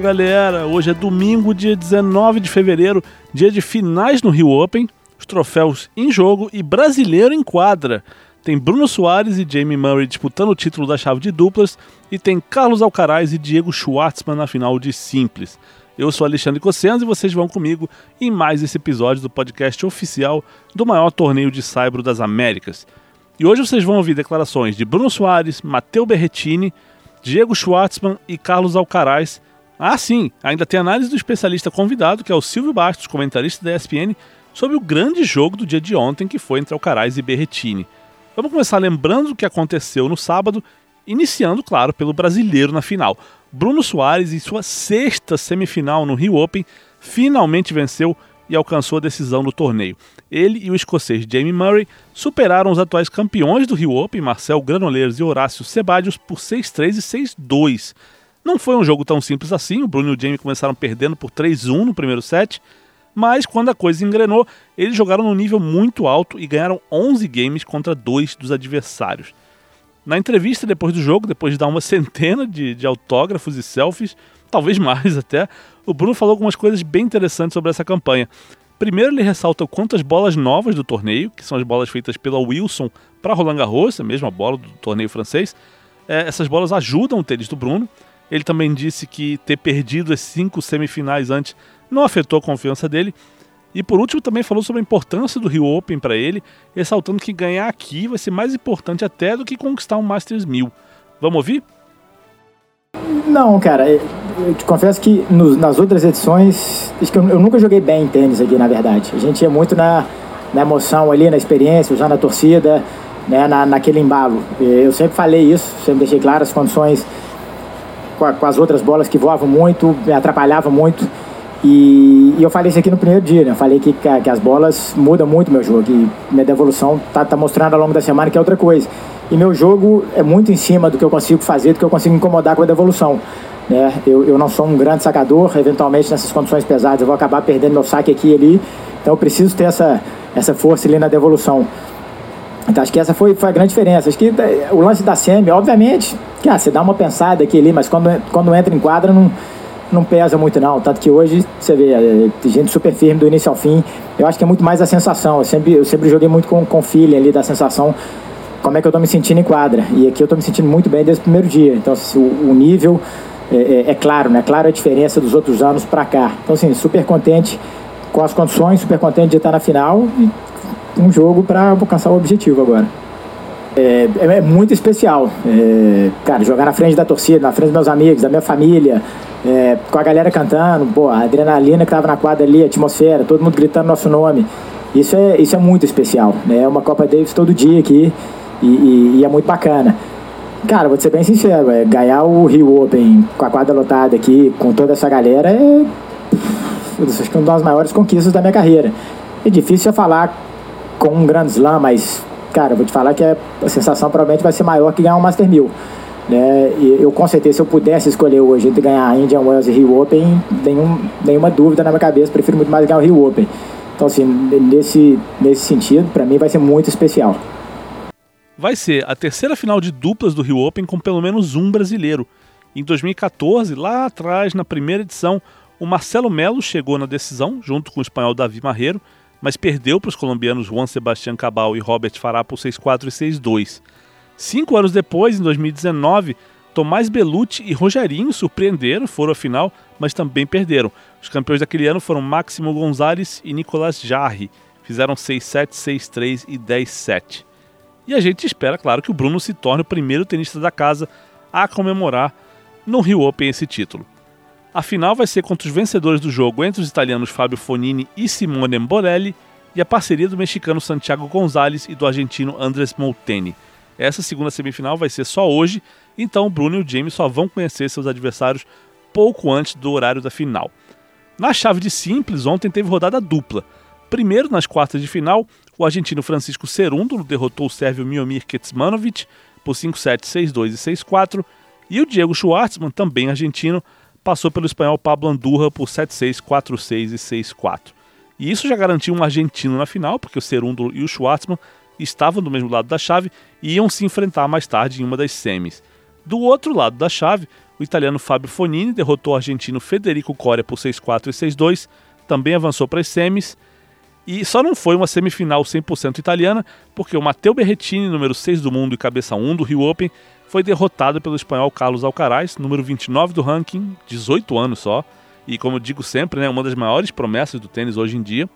Galera, hoje é domingo, dia 19 de fevereiro, dia de finais no Rio Open, os troféus em jogo e brasileiro em quadra. Tem Bruno Soares e Jamie Murray disputando o título da chave de duplas e tem Carlos Alcaraz e Diego Schwartzman na final de simples. Eu sou Alexandre Cossenzo e vocês vão comigo em mais esse episódio do podcast oficial do maior torneio de saibro das Américas. E hoje vocês vão ouvir declarações de Bruno Soares, Matteo Berretini, Diego Schwartzman e Carlos Alcaraz ah, sim, ainda tem análise do especialista convidado, que é o Silvio Bastos, comentarista da ESPN, sobre o grande jogo do dia de ontem, que foi entre Alcaraz e Berretini. Vamos começar lembrando o que aconteceu no sábado, iniciando, claro, pelo brasileiro na final. Bruno Soares, em sua sexta semifinal no Rio Open, finalmente venceu e alcançou a decisão do torneio. Ele e o escocês Jamie Murray superaram os atuais campeões do Rio Open, Marcel Granollers e Horácio Sebadios, por 6-3 e 6-2. Não foi um jogo tão simples assim, o Bruno e o Jamie começaram perdendo por 3-1 no primeiro set, mas quando a coisa engrenou, eles jogaram num nível muito alto e ganharam 11 games contra dois dos adversários. Na entrevista depois do jogo, depois de dar uma centena de, de autógrafos e selfies, talvez mais até, o Bruno falou algumas coisas bem interessantes sobre essa campanha. Primeiro, ele ressalta quantas bolas novas do torneio, que são as bolas feitas pela Wilson para Roland Garros, a mesma bola do torneio francês, é, essas bolas ajudam o tênis do Bruno. Ele também disse que ter perdido as cinco semifinais antes não afetou a confiança dele. E por último, também falou sobre a importância do Rio Open para ele, ressaltando que ganhar aqui vai ser mais importante até do que conquistar um Masters 1000. Vamos ouvir? Não, cara, eu te confesso que no, nas outras edições, que eu, eu, nunca joguei bem tênis aqui, na verdade. A gente ia muito na, na emoção ali, na experiência, usando a torcida, né, na, naquele embalo. Eu sempre falei isso, sempre deixei claro as condições com, a, com as outras bolas que voavam muito, me atrapalhavam muito. E, e, eu falei isso aqui no primeiro dia, né? Eu falei que, que as bolas mudam muito meu jogo. E minha devolução tá, tá mostrando ao longo da semana que é outra coisa. E meu jogo é muito em cima do que eu consigo fazer, do que eu consigo incomodar com a devolução. Né? Eu, eu não sou um grande sacador, eventualmente nessas condições pesadas eu vou acabar perdendo meu saque aqui e ali. Então eu preciso ter essa, essa força ali na devolução. Então acho que essa foi, foi a grande diferença. Acho que é, o lance da SEMI, obviamente, que ah, você dá uma pensada aqui ali, mas quando, quando entra em quadra não, não pesa muito não. Tanto que hoje você vê é, gente super firme do início ao fim. Eu acho que é muito mais a sensação. Eu sempre, eu sempre joguei muito com, com feeling ali da sensação como é que eu estou me sentindo em quadra. E aqui eu estou me sentindo muito bem desde o primeiro dia. Então assim, o, o nível é, é, é, claro, né? Claro a diferença dos outros anos para cá. Então assim, super contente com as condições, super contente de estar na final e um jogo para alcançar o objetivo agora. É, é, é muito especial. É, cara, jogar na frente da torcida, na frente dos meus amigos, da minha família, é, com a galera cantando, pô, a adrenalina que tava na quadra ali, a atmosfera, todo mundo gritando nosso nome. Isso é, isso é muito especial. Né? É uma Copa Davis todo dia aqui e, e, e é muito bacana. Cara, vou ser bem sincero, é, ganhar o Rio Open com a quadra lotada aqui, com toda essa galera, é. Acho que é uma das maiores conquistas da minha carreira. É difícil falar com um grande slam, mas, cara, vou te falar que a sensação provavelmente vai ser maior que ganhar um Master 1000. Né? E eu, com certeza, se eu pudesse escolher hoje entre ganhar a Indian Wells e Rio Open, nenhum, nenhuma dúvida na minha cabeça, prefiro muito mais ganhar o Rio Open. Então, assim, nesse, nesse sentido, para mim vai ser muito especial. Vai ser a terceira final de duplas do Rio Open com pelo menos um brasileiro. Em 2014, lá atrás, na primeira edição, o Marcelo Melo chegou na decisão, junto com o espanhol Davi Marreiro, mas perdeu para os colombianos Juan Sebastián Cabal e Robert Farah por 6-4 e 6-2. Cinco anos depois, em 2019, Tomás Belucci e Rogerinho surpreenderam, foram à final, mas também perderam. Os campeões daquele ano foram Máximo Gonzalez e Nicolas Jarre. Fizeram 6-7, 6-3 e 10-7. E a gente espera, claro, que o Bruno se torne o primeiro tenista da casa a comemorar no Rio Open esse título. A final vai ser contra os vencedores do jogo entre os italianos Fábio Fonini e Simone Borelli e a parceria do mexicano Santiago Gonzalez e do argentino Andres Molteni. Essa segunda semifinal vai ser só hoje, então o Bruno e o James só vão conhecer seus adversários pouco antes do horário da final. Na chave de simples, ontem teve rodada dupla. Primeiro, nas quartas de final, o argentino Francisco Cerúndolo derrotou o sérvio Miomir Kecmanovic por 5-7, 6-2 e 6-4, e o Diego Schwartzman, também argentino, passou pelo espanhol Pablo Andurra por 7-6, 4-6 e 6-4. E isso já garantiu um argentino na final, porque o Cerúndolo e o Schwartzman estavam do mesmo lado da chave e iam se enfrentar mais tarde em uma das semis. Do outro lado da chave, o italiano Fábio Fonini derrotou o argentino Federico Coria por 6-4 e 6-2, também avançou para as semis. E só não foi uma semifinal 100% italiana, porque o Matteo Berrettini, número 6 do mundo e cabeça 1 do Rio Open, foi derrotado pelo espanhol Carlos Alcaraz, número 29 do ranking, 18 anos só, e como eu digo sempre, né, uma das maiores promessas do tênis hoje em dia.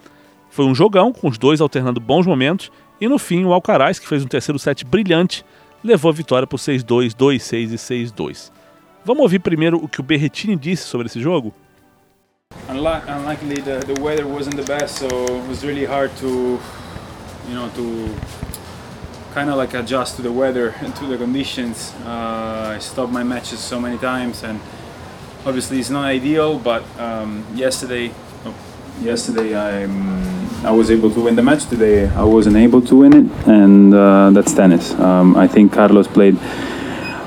Foi um jogão, com os dois alternando bons momentos, e no fim o Alcaraz, que fez um terceiro set brilhante, levou a vitória por 6-2, 2-6 e 6-2. Vamos ouvir primeiro o que o Berrettini disse sobre esse jogo? Unluckily, the, the weather wasn't the best, so it was really hard to, you know, to kind of like adjust to the weather and to the conditions. Uh, I stopped my matches so many times, and obviously it's not ideal. But um, yesterday, oh, yesterday I I was able to win the match. Today I wasn't able to win it, and uh, that's tennis. Um, I think Carlos played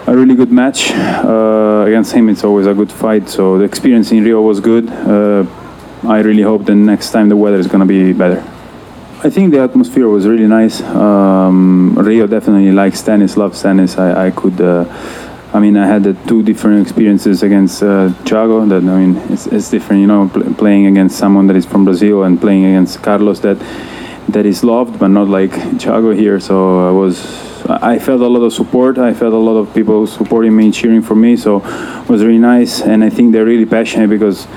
a really good match uh, against him. It's always a good fight. So the experience in Rio was good. Uh, I really hope the next time the weather is going to be better. I think the atmosphere was really nice. Um, Rio definitely likes tennis, loves tennis. I, I could. Uh, I mean, I had the two different experiences against uh, Thiago. That I mean, it's, it's different, you know, pl- playing against someone that is from Brazil and playing against Carlos that that is loved, but not like Thiago here. So I was I felt a lot of support. I felt a lot of people supporting me, cheering for me. So it was really nice, and I think they're really passionate because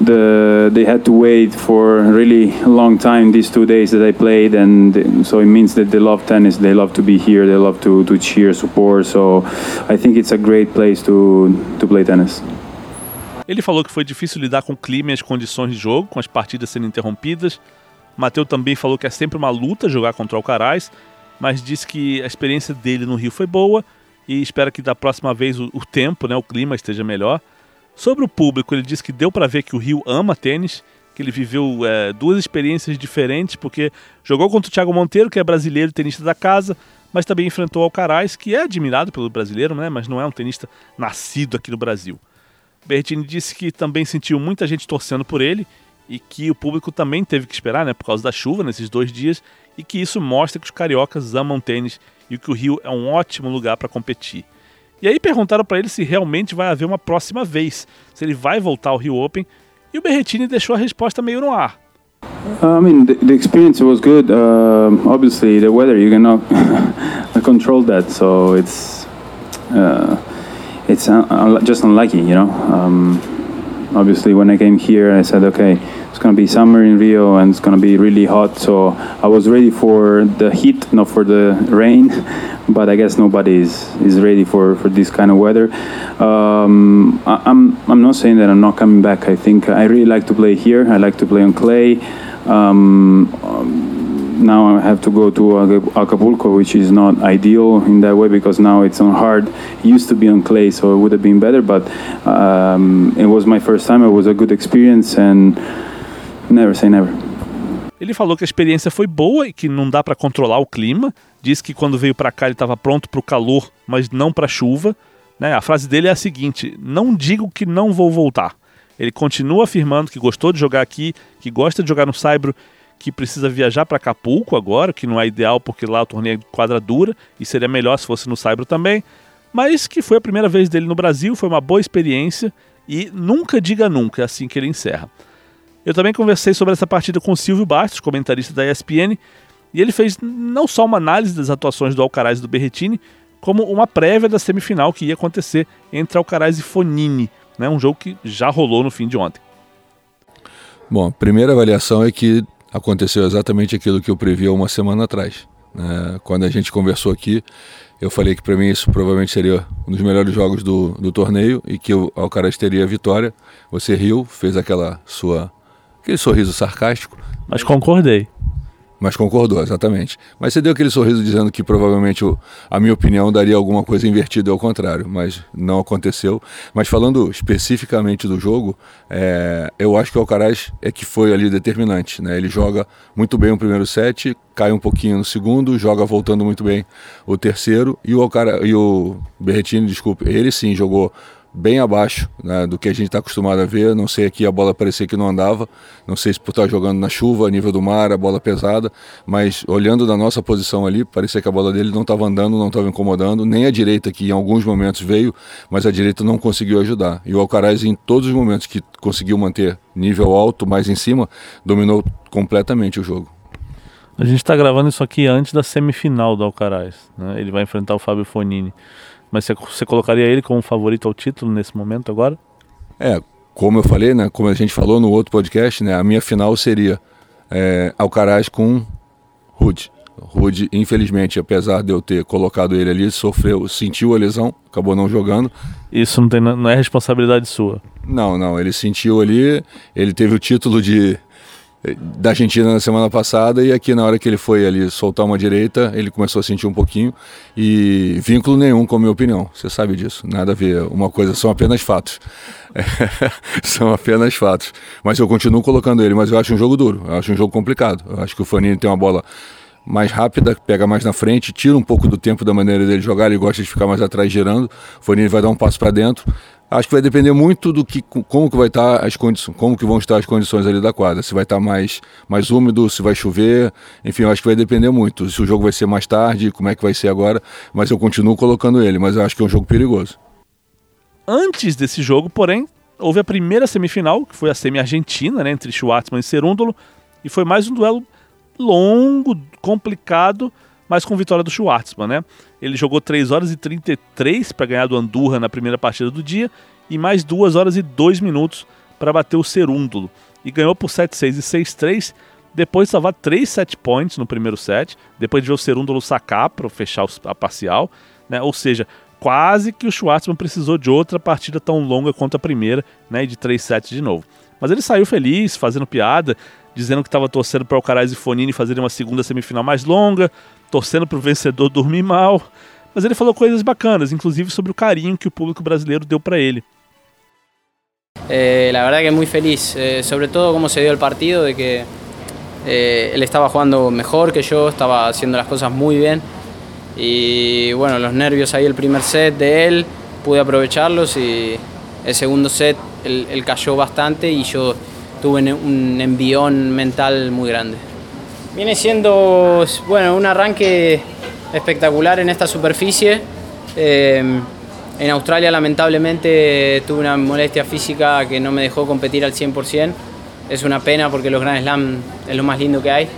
the they had to wait for a really long time these two days that I played, and so it means that they love tennis. They love to be here. They love to to cheer, support. So I think it's a great place to to play tennis. Ele falou que foi difícil lidar com o clima e as condições de jogo, com as partidas sendo interrompidas. Mateu também falou que é sempre uma luta jogar contra o Alcaraz mas disse que a experiência dele no Rio foi boa e espera que da próxima vez o, o tempo, né, o clima esteja melhor. Sobre o público, ele disse que deu para ver que o Rio ama tênis, que ele viveu é, duas experiências diferentes, porque jogou contra o Thiago Monteiro, que é brasileiro tenista da casa, mas também enfrentou o Alcaraz, que é admirado pelo brasileiro, né, mas não é um tenista nascido aqui no Brasil. Bertini disse que também sentiu muita gente torcendo por ele e que o público também teve que esperar, né, por causa da chuva nesses dois dias, e que isso mostra que os cariocas amam tênis e que o Rio é um ótimo lugar para competir. E aí perguntaram para ele se realmente vai haver uma próxima vez, se ele vai voltar ao Rio Open, e o Berretini deixou a resposta meio no ar. I mean, the, the experience was good. Uh, obviously, the weather you cannot control that, so it's uh, it's un just unlucky, you know. Um, obviously, when I came here, I said, okay, going to be summer in Rio and it's going to be really hot. So I was ready for the heat, not for the rain. But I guess nobody is, is ready for, for this kind of weather. Um, I, I'm, I'm not saying that I'm not coming back. I think I really like to play here. I like to play on clay. Um, um, now I have to go to Acapulco, which is not ideal in that way because now it's on hard. It used to be on clay, so it would have been better. But um, it was my first time. It was a good experience, and Never say never. Ele falou que a experiência foi boa e que não dá para controlar o clima. Disse que quando veio para cá ele estava pronto para o calor, mas não para a chuva. Né? A frase dele é a seguinte: Não digo que não vou voltar. Ele continua afirmando que gostou de jogar aqui, que gosta de jogar no Saibro, que precisa viajar para Acapulco agora, que não é ideal porque lá o torneio é quadra dura e seria melhor se fosse no Saibro também. Mas que foi a primeira vez dele no Brasil, foi uma boa experiência e nunca diga nunca, é assim que ele encerra. Eu também conversei sobre essa partida com o Silvio Bastos, comentarista da ESPN, e ele fez não só uma análise das atuações do Alcaraz e do Berretini, como uma prévia da semifinal que ia acontecer entre Alcaraz e Fonini, né, um jogo que já rolou no fim de ontem. Bom, a primeira avaliação é que aconteceu exatamente aquilo que eu previ uma semana atrás. Né? Quando a gente conversou aqui, eu falei que para mim isso provavelmente seria um dos melhores jogos do, do torneio e que o Alcaraz teria a vitória. Você riu, fez aquela sua aquele sorriso sarcástico. Mas concordei. Mas concordou, exatamente. Mas você deu aquele sorriso dizendo que provavelmente a minha opinião daria alguma coisa invertida ao contrário, mas não aconteceu. Mas falando especificamente do jogo, é, eu acho que o Alcaraz é que foi ali determinante. Né? Ele joga muito bem o primeiro set, cai um pouquinho no segundo, joga voltando muito bem o terceiro, e o, Alcaraz, e o Berretini, desculpe, ele sim jogou bem abaixo né, do que a gente está acostumado a ver. Não sei aqui a bola parecia que não andava, não sei se por estar jogando na chuva, a nível do mar, a bola pesada, mas olhando da nossa posição ali, parecia que a bola dele não estava andando, não estava incomodando, nem a direita que em alguns momentos veio, mas a direita não conseguiu ajudar. E o Alcaraz em todos os momentos que conseguiu manter nível alto, mais em cima, dominou completamente o jogo. A gente está gravando isso aqui antes da semifinal do Alcaraz. Né? Ele vai enfrentar o Fábio Fonini. Mas você, você colocaria ele como favorito ao título nesse momento agora? É, como eu falei, né, como a gente falou no outro podcast, né, a minha final seria é, Alcaraz com Rude. Rude, infelizmente, apesar de eu ter colocado ele ali, sofreu, sentiu a lesão, acabou não jogando. Isso não, tem, não é responsabilidade sua? Não, não. Ele sentiu ali, ele teve o título de da Argentina na semana passada e aqui na hora que ele foi ali soltar uma direita, ele começou a sentir um pouquinho e vínculo nenhum com a minha opinião, você sabe disso, nada a ver, uma coisa, são apenas fatos, são apenas fatos, mas eu continuo colocando ele, mas eu acho um jogo duro, eu acho um jogo complicado, eu acho que o Fanini tem uma bola mais rápida, pega mais na frente, tira um pouco do tempo da maneira dele jogar, ele gosta de ficar mais atrás girando, o Fanini vai dar um passo para dentro, Acho que vai depender muito do que, como que vai estar tá as condições, como que vão estar as condições ali da quadra. Se vai estar tá mais, mais úmido, se vai chover, enfim, acho que vai depender muito. Se o jogo vai ser mais tarde, como é que vai ser agora. Mas eu continuo colocando ele, mas acho que é um jogo perigoso. Antes desse jogo, porém, houve a primeira semifinal, que foi a semi-argentina, né, entre Schwartzman e Cerúndolo, e foi mais um duelo longo, complicado, mas com vitória do Schwartzman, né? Ele jogou 3 horas e 33 para ganhar do Andurra na primeira partida do dia e mais 2 horas e 2 minutos para bater o Cerúndulo. E ganhou por 7-6 e 6-3, depois de salvar 3 set points no primeiro set, depois de ver o Cerúndulo sacar para fechar a parcial, né? Ou seja, quase que o Schwartzman precisou de outra partida tão longa quanto a primeira, né? De 3 sets de novo. Mas ele saiu feliz, fazendo piada, dizendo que estava torcendo para o Alcaraz e Fonini fazerem uma segunda semifinal mais longa, torcendo para o vencedor dormir mal. Mas ele falou coisas bacanas, inclusive sobre o carinho que o público brasileiro deu para ele. Eh, la verdad que muy feliz, eh, sobre todo cómo se dio el partido, de que eh, él estaba jugando mejor que yo, estaba haciendo las cosas muy bien y bueno, los nervios ahí el primer set de él, pude aprovecharlos y el segundo set él, él cayó bastante y yo tuve un envión mental muy grande. Viene siendo bueno, un arranque espectacular en esta superficie. Eh, en Australia lamentablemente tuve una molestia física que no me dejó competir al 100%. Es una pena porque los Grand Slam es lo más lindo que hay.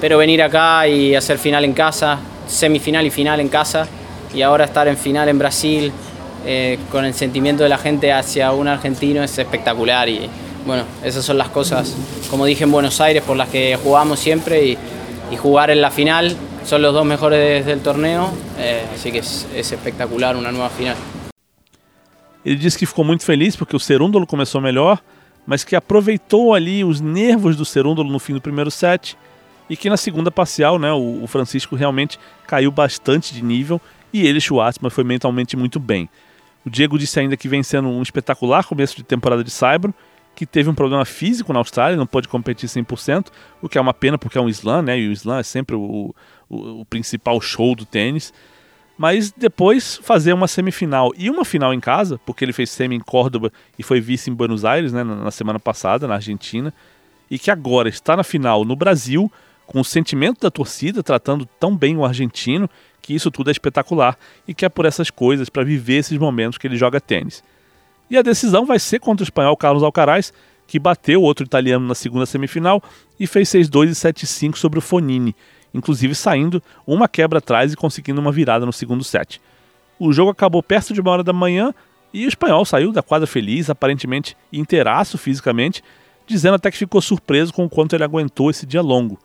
Pero venir acá y hacer final en casa, semifinal y final en casa, y ahora estar en final en Brasil eh, con el sentimiento de la gente hacia un argentino es espectacular. Y, bueno, esas son las cosas, como dije en Buenos Aires, por las que jugamos siempre y, y jugar en la final son los dos mejores del torneo, eh, así que es, es espectacular una nueva final. Ele disse que ficou muito feliz porque o Cerúndolo começou melhor, mas que aproveitou ali os nervos do Cerúndolo no fim do primeiro set e que na segunda parcial, né, o Francisco realmente caiu bastante de nível e ele, Schwartzman, foi mentalmente muito bem. O Diego disse ainda que vem sendo um espetacular começo de temporada de Saibro que teve um problema físico na Austrália, não pôde competir 100%, o que é uma pena porque é um slam, né? E o slam é sempre o, o, o principal show do tênis. Mas depois fazer uma semifinal e uma final em casa, porque ele fez semi em Córdoba e foi vice em Buenos Aires, né, na semana passada, na Argentina, e que agora está na final no Brasil, com o sentimento da torcida tratando tão bem o argentino, que isso tudo é espetacular e que é por essas coisas para viver esses momentos que ele joga tênis. E a decisão vai ser contra o espanhol Carlos Alcaraz, que bateu outro italiano na segunda semifinal e fez 6-2 e 7-5 sobre o Fonini, inclusive saindo uma quebra atrás e conseguindo uma virada no segundo set. O jogo acabou perto de uma hora da manhã e o espanhol saiu da quadra feliz, aparentemente inteiraço fisicamente, dizendo até que ficou surpreso com o quanto ele aguentou esse dia longo.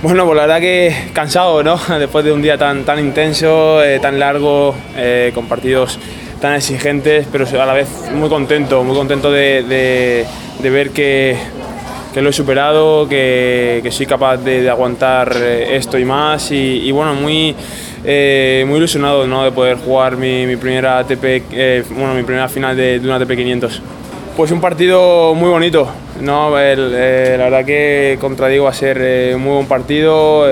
Bueno, pues la verdad que cansado, ¿no? Después de un día tan, tan intenso, eh, tan largo, eh, con partidos tan exigentes, pero a la vez muy contento, muy contento de, de, de ver que, que, lo he superado, que, que soy capaz de, de, aguantar eh, esto y más y, y bueno, muy, eh, muy ilusionado ¿no? de poder jugar mi, mi primera ATP, eh, bueno, mi primera final de, una ATP 500. Pues un partido muy bonito, ¿no? El, eh, la verdad que contra Diego va a ser eh, muy buen partido.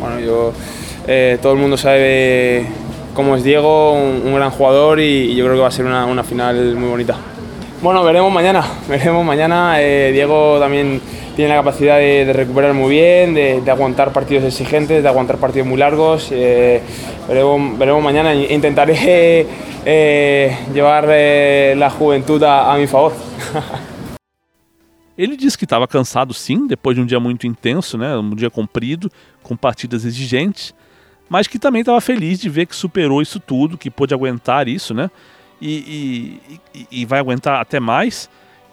bueno, yo, todo el mundo sabe como es Diego, un, gran jugador y, yo creo que va a ser una, una final muy bonita. Bueno, veremos mañana, veremos mañana. Eh, Diego también tiene la capacidad de, recuperar muy bien, de, aguantar partidos exigentes, de aguantar partidos muy largos. Eh, veremos, mañana, intentaré eh, llevar la juventud a, a mi favor. Ele disse que estava cansado sim, depois de um dia muito intenso, né, um dia comprido, com partidas exigentes, mas que também estava feliz de ver que superou isso tudo, que pôde aguentar isso, né? E, e, e, vai aguentar até mais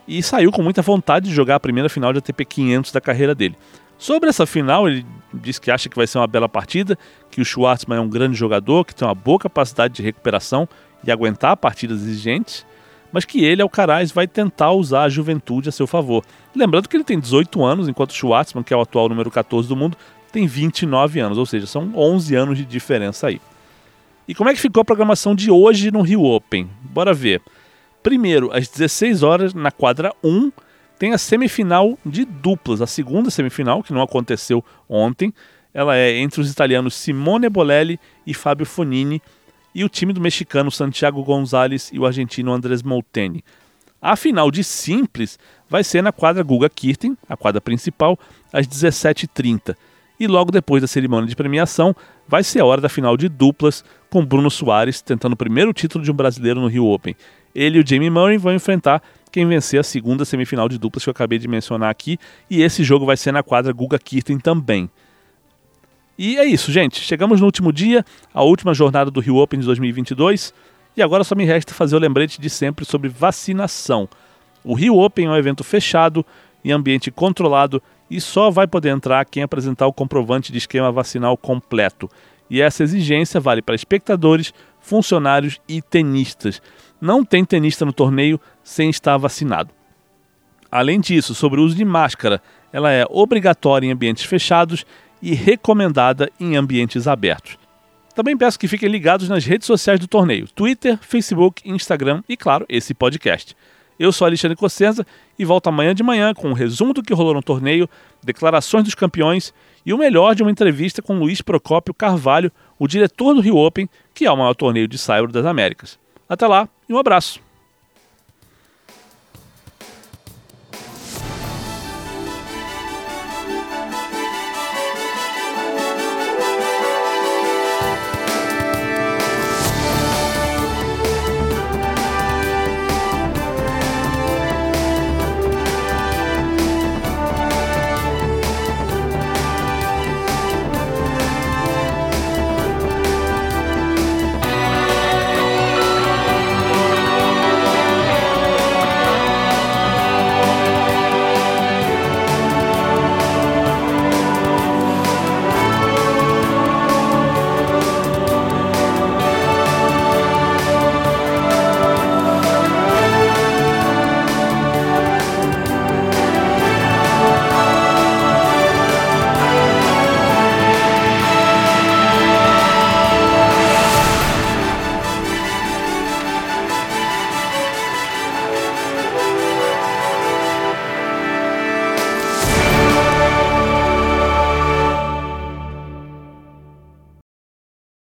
e saiu com muita vontade de jogar a primeira final de ATP 500 da carreira dele. Sobre essa final, ele diz que acha que vai ser uma bela partida, que o Schwartzman é um grande jogador, que tem uma boa capacidade de recuperação e aguentar partidas exigentes, mas que ele, Alcaraz, vai tentar usar a juventude a seu favor. Lembrando que ele tem 18 anos, enquanto o Schwartzman, que é o atual número 14 do mundo, tem 29 anos, ou seja, são 11 anos de diferença aí. E como é que ficou a programação de hoje no Rio Open? Bora ver. Primeiro, às 16 horas, na quadra 1, tem a semifinal de duplas, a segunda semifinal, que não aconteceu ontem. Ela é entre os italianos Simone Bolelli e Fábio Fonini e o time do mexicano Santiago Gonzalez e o argentino Andrés Molteni. A final de simples vai ser na quadra Guga Kirten, a quadra principal, às 17h30. E logo depois da cerimônia de premiação, vai ser a hora da final de duplas, com Bruno Soares tentando o primeiro título de um brasileiro no Rio Open. Ele e o Jamie Murray vão enfrentar quem vencer a segunda semifinal de duplas que eu acabei de mencionar aqui, e esse jogo vai ser na quadra Guga Kirten também. E é isso, gente. Chegamos no último dia, a última jornada do Rio Open de 2022, e agora só me resta fazer o lembrete de sempre sobre vacinação. O Rio Open é um evento fechado, em ambiente controlado, e só vai poder entrar quem apresentar o comprovante de esquema vacinal completo. E essa exigência vale para espectadores, funcionários e tenistas. Não tem tenista no torneio sem estar vacinado. Além disso, sobre o uso de máscara, ela é obrigatória em ambientes fechados e recomendada em ambientes abertos. Também peço que fiquem ligados nas redes sociais do torneio: Twitter, Facebook, Instagram e, claro, esse podcast. Eu sou Alexandre Cossenza e volto amanhã de manhã com um resumo do que rolou no torneio, declarações dos campeões e o melhor de uma entrevista com Luiz Procópio Carvalho, o diretor do Rio Open, que é o maior torneio de saibro das Américas. Até lá e um abraço!